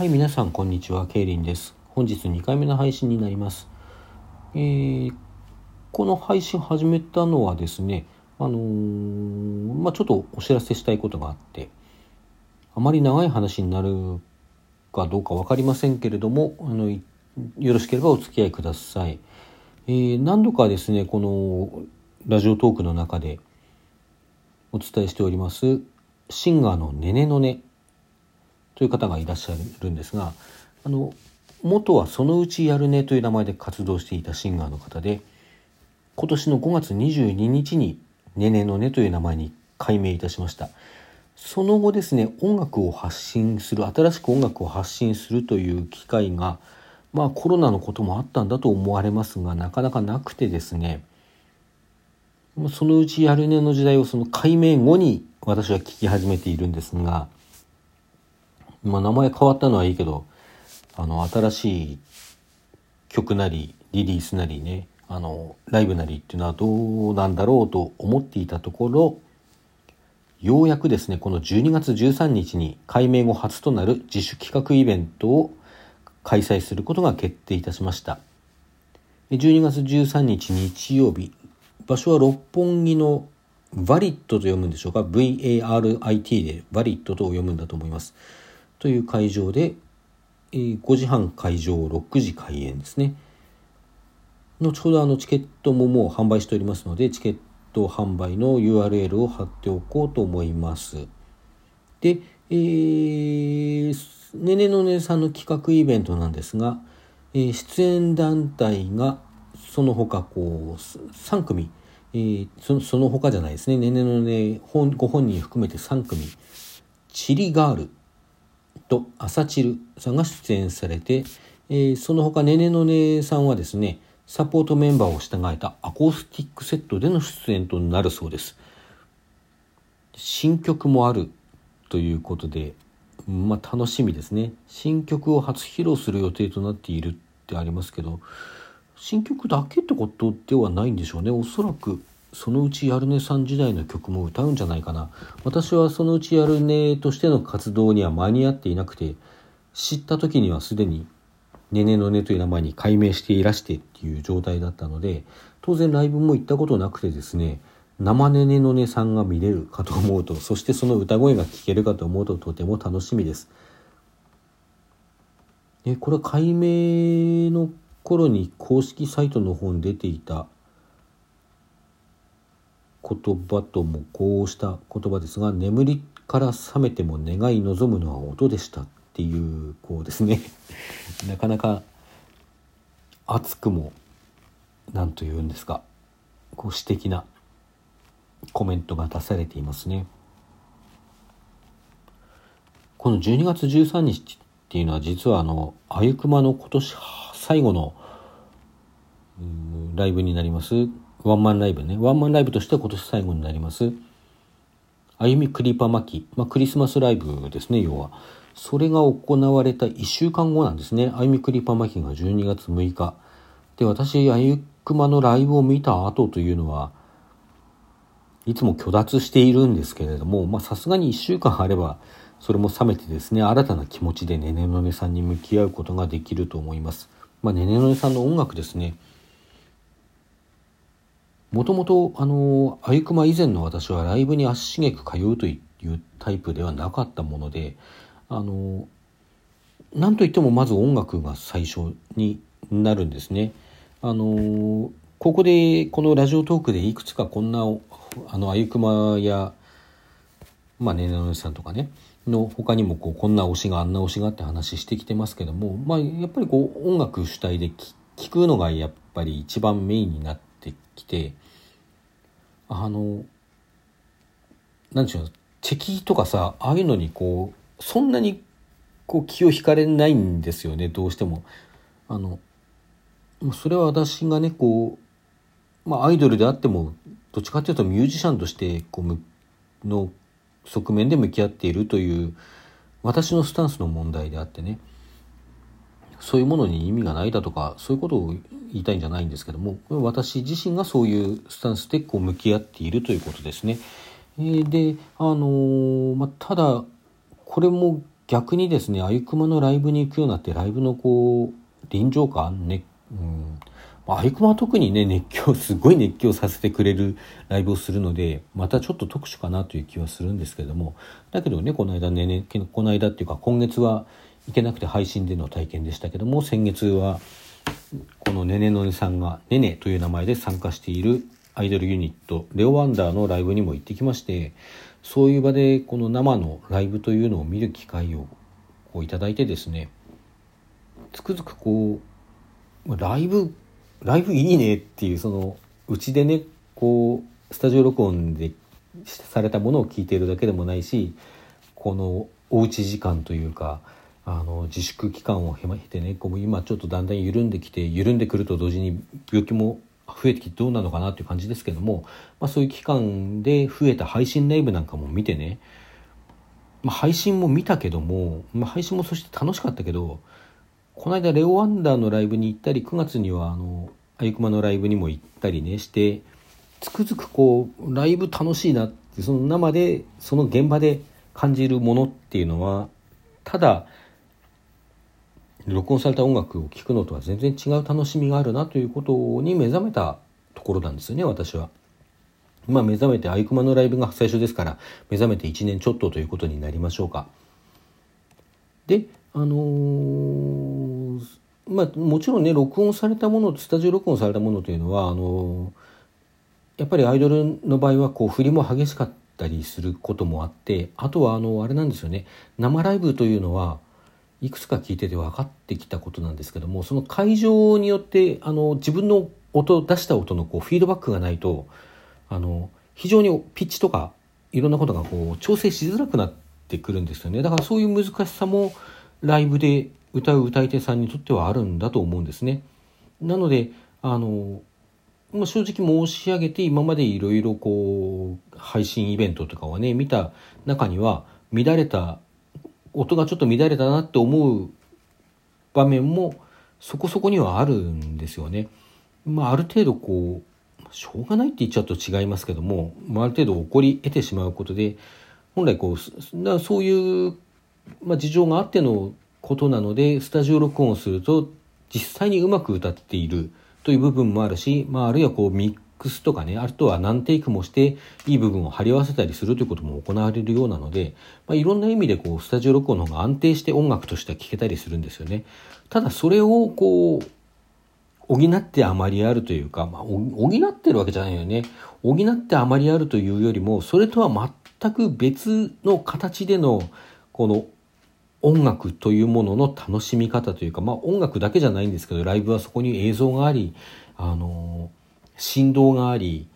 はい、皆さん、こんにちは。ケイリンです。本日2回目の配信になります。えーこの配信始めたのはですね、あのーまあ、ちょっとお知らせしたいことがあって、あまり長い話になるかどうか分かりませんけれども、あの、よろしければお付き合いください。えー何度かですね、このラジオトークの中でお伝えしております、シンガーのねねのねという方がいらっしゃるんですがあの元はそのうちやるねという名前で活動していたシンガーの方で今年の5月22日にねねのねという名前に改名いたしました。その後ですね音楽を発信する新しく音楽を発信するという機会がまあコロナのこともあったんだと思われますがなかなかなくてですねそのうちやるねの時代をその改名後に私は聞き始めているんですがまあ名前変わったのはいいけど、あの、新しい曲なり、リリースなりね、あの、ライブなりっていうのはどうなんだろうと思っていたところ、ようやくですね、この12月13日に改名後初となる自主企画イベントを開催することが決定いたしました。12月13日日曜日、場所は六本木のバリットと読むんでしょうか ?VARIT でバリットと読むんだと思います。という会場で、えー5時半会場、6時開演ですね。後ほどあのチケットももう販売しておりますので、チケット販売の URL を貼っておこうと思います。で、えー、ねねのねさんの企画イベントなんですが、えー出演団体がその他こう3組、えーそのその他じゃないですね、ねねのねご本人含めて3組、チリガール、と朝チルさんが出演されて、えーその他ねねのねさんはですねサポートメンバーを従えたアコースティックセットでの出演となるそうです。新曲もあるということでまあ楽しみですね。新曲を初披露する予定となっているってありますけど新曲だけってことではないんでしょうね。おそらくそのうちやるねさん時代の曲も歌うんじゃないかな。私はそのうちやるねとしての活動には間に合っていなくて知った時にはすでにねねのねという名前に改名していらしてっていう状態だったので当然ライブも行ったことなくてですね生ねねのねさんが見れるかと思うとそしてその歌声が聞けるかと思うととても楽しみです。えこれは改名の頃に公式サイトの方に出ていた言葉ともこうした言葉ですが眠りから覚めても願い望むのは音でしたっていうこうですね。なかなか熱くも何と言うんですかこう詩的なコメントが出されていますね。この12月13日っていうのは実はあのあゆくまの今年最後のライブになります。ワンマンライブね。ワンマンライブとしては今年最後になります。あゆみクリパ巻き、まあ、クリスマスライブですね要は。それが行われた1週間後なんですね。あゆみクリパ巻きが12月6日。で私あゆくまのライブを見た後というのはいつも虚脱しているんですけれどもまさすがに1週間あればそれも冷めてですね新たな気持ちでねねのねさんに向き合うことができると思います。まあねねのねさんの音楽ですね。もともとあのあゆくま以前の私はライブに足しげく通うというタイプではなかったものであのなんといってもまず音楽が最初になるんですね。あのここでこのラジオトークでいくつかこんなあのあゆくまやまあねねのさんとかねの他にもこうこんな推しがあんな推しがって話してきてますけどもまあやっぱりこう音楽主体でき聞くのがやっぱり一番メインになってきてあのなんでしょう敵とかさああいうのにこうそんなにこう気を引かれないんですよねどうしても。あのそれは私がねこう、まあ、アイドルであってもどっちかっていうとミュージシャンとしてこうの側面で向き合っているという私のスタンスの問題であってねそういうものに意味がないだとかそういうことを言いたいんじゃないんですけども私自身がそういうスタンスでこう向き合っているということですね。えーであのーまあ、ただこれも逆にですねあゆくまのライブに行くようになってライブのこう臨場感ね、うんあ、ゆくまは特にね熱狂すごい熱狂させてくれるライブをするのでまたちょっと特殊かなという気はするんですけれどもだけどねこの間ねねこの間っていうか今月は行けなくて配信での体験でしたけども先月はこのねねのねさんがねねという名前で参加しているアイドルユニットレオワンダーのライブにも行ってきましてそういう場でこの生のライブというのを見る機会をこういただいてですねつくづくこうライブライブいいねっていうそのうちでねこうスタジオ録音でされたものを聞いているだけでもないしこのおうち時間というかあの自粛期間を経てねこう今ちょっとだんだん緩んできて緩んでくると同時に病気も増えてきてどうなのかなっていう感じですけども、まあ、そういう期間で増えた配信ライブなんかも見てね、まあ、配信も見たけども、まあ、配信もそして楽しかったけどこの間レオ・ワンダーのライブに行ったり9月にはあのあゆくまのライブにも行ったりねしてつくづくこうライブ楽しいなってその生でその現場で感じるものっていうのはただ録音された音楽を聴くのとは全然違う楽しみがあるなということに目覚めたところなんですよね私は。まあ目覚めてあゆくまのライブが最初ですから目覚めて1年ちょっとということになりましょうか。であのー、まあもちろんね録音されたものスタジオ録音されたものというのはあのー、やっぱりアイドルの場合はこう振りも激しかったりすることもあってあとはあのあれなんですよね生ライブというのはいくつか聞いてて分かってきたことなんですけどもその会場によってあの自分の音出した音のこうフィードバックがないとあの非常にピッチとかいろんなことがこう調整しづらくなってくるんですよねだからそういう難しさもライブで歌う歌い手さんにとってはあるんだと思うんですね。なのであの、まあ、正直申し上げて今までいろいろこう配信イベントとかはね見た中には乱れた音がちょっと乱れたなって思う場面もそこそこにはあるんですよね。まあ、ある程度こうしょうがないって言っちゃうと違いますけども、まあ、ある程度起こり得てしまうことで本来こうそういうまあ、事情があってのことなのでスタジオ録音をすると実際にうまく歌っているという部分もあるし、まあ、あるいはこうミックスとかねあとは何テイクもしていい部分を貼り合わせたりするということも行われるようなので、まあ、いろんな意味でこうスタジオ録音の方が安定して音楽としては聴けたりするんですよね。ただそれをこう補ってあまりあるというか、まあ、補ってるわけじゃないよね。補ってあまりあるというよりも、それとは全く別の形でのこの音楽というものの楽しみ方というか、まあ音楽だけじゃないんですけど、ライブはそこに映像があり、あの、振動があり、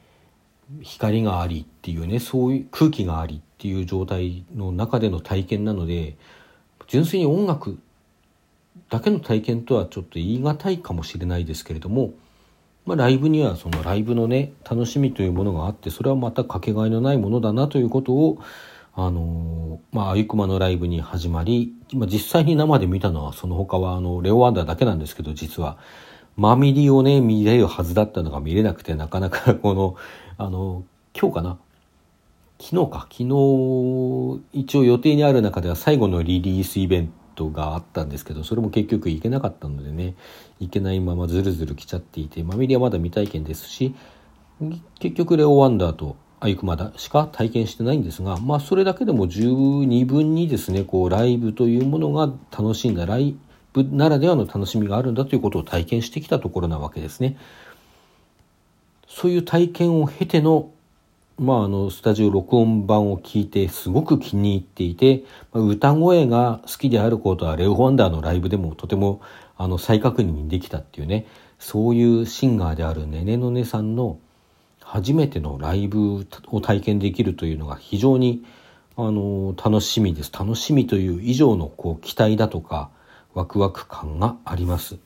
光がありっていうね、そういう空気がありっていう状態の中での体験なので、純粋に音楽だけの体験とはちょっと言い難いかもしれないですけれども、まあ、ライブにはそのライブのね楽しみというものがあってそれはまたかけがえのないものだなということをあのまあ、あゆくまのライブに始まり、まあ、実際に生で見たのはその他はあのレオワンダーだけなんですけど実は。マミリをね見れるはずだったのが見れなくてなかなかこのあの今日かな？昨日か。昨日一応予定にある中では最後のリリースイベントがあったんですけどそれも結局行けなかったのでね行けないままずるずる来ちゃっていてマミリはまだ未体験ですし結局レオワンダーとあゆくまだしか体験してないんですが、まあ、それだけでも十二分にですね、こう、ライブというものが楽しんだライブならではの楽しみがあるんだということを体験してきたところなわけですね。そういう体験を経ての、まあ、あの、スタジオ録音版を聞いてすごく気に入っていて、歌声が好きであることはレオ・ワンダーのライブでもとてもあの再確認できたっていうね、そういうシンガーであるねねのねさんの初めてのライブを体験できるというのが非常にあの楽しみです。楽しみという以上のこう期待だとかワクワク感があります。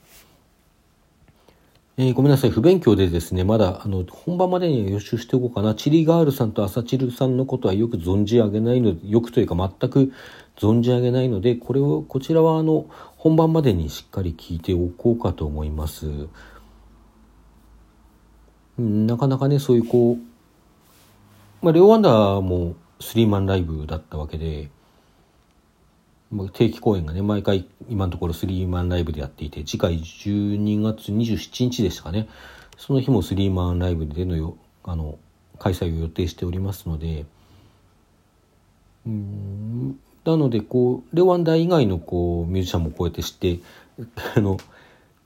えー、ごめんなさい。不勉強でですね、まだ、あの、本番までに予習しておこうかな。チリガールさんとアサチルさんのことはよく存じ上げないので、よくというか全く存じ上げないので、これを、こちらはあの、本番までにしっかり聞いておこうかと思います。なかなかねそういうこう、まあ、レオワンダーもスリーマンライブだったわけで定期公演がね毎回今のところスリーマンライブでやっていて次回12月27日でしたかね。その日もスリーマンライブでのよあの開催を予定しておりますので。うんなのでこうレワンダー以外のこうミュージシャンもこうやって知って あの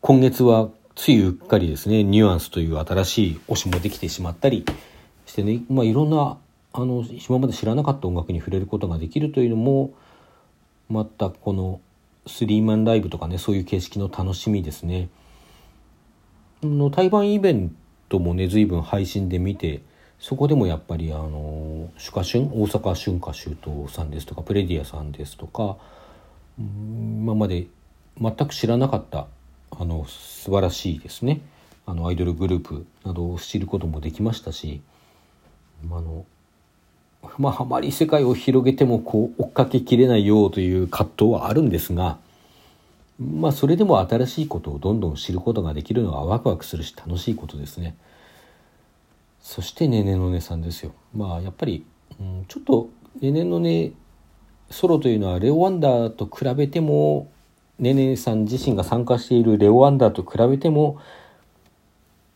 今月はついうっかりですねニュアンスという新しい推しもできてしまったりしてね、まあ、いろんなあの今まで知らなかった音楽に触れることができるというのもまたこのスリーマンライブとかねそういう形式の楽しみですね。の対バンイベントもね随分配信で見てそこでもやっぱりあのシュカシュン大阪春夏秋冬さんですとかプレディアさんですとか今まで全く知らなかったあの素晴らしいですねあのアイドルグループなどを知ることもできましたしあのまああまり世界を広げてもこう追っかけきれないよという葛藤はあるんですがまあそれでも新しいことをどんどん知ることができるのはワクワクするし楽しいことですね。そしてねねのねさんですよ。まあやっぱり、うん、ちょっとねねのねソロというのはレオ・ワンダーと比べてもねねさん自身が参加しているレオ・ワンダーと比べても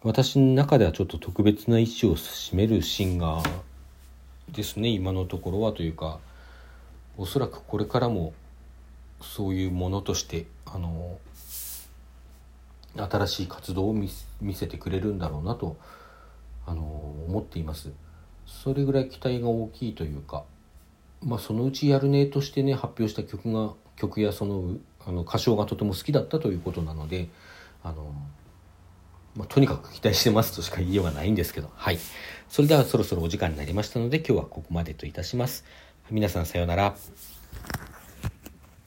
私の中ではちょっと特別な位置を占めるシンガーですね今のところはというかおそらくこれからもそういうものとしてあの新しい活動を見せてくれるんだろうなとあの思っています。それぐらい期待が大きいというかまあそのうちやるねとしてね発表した曲が曲やそのあの歌唱がとても好きだったということなのであの、まあ、とにかく期待してますとしか言いようがないんですけど。はい。それではそろそろお時間になりましたので今日はここまでといたします。皆さんさようなら。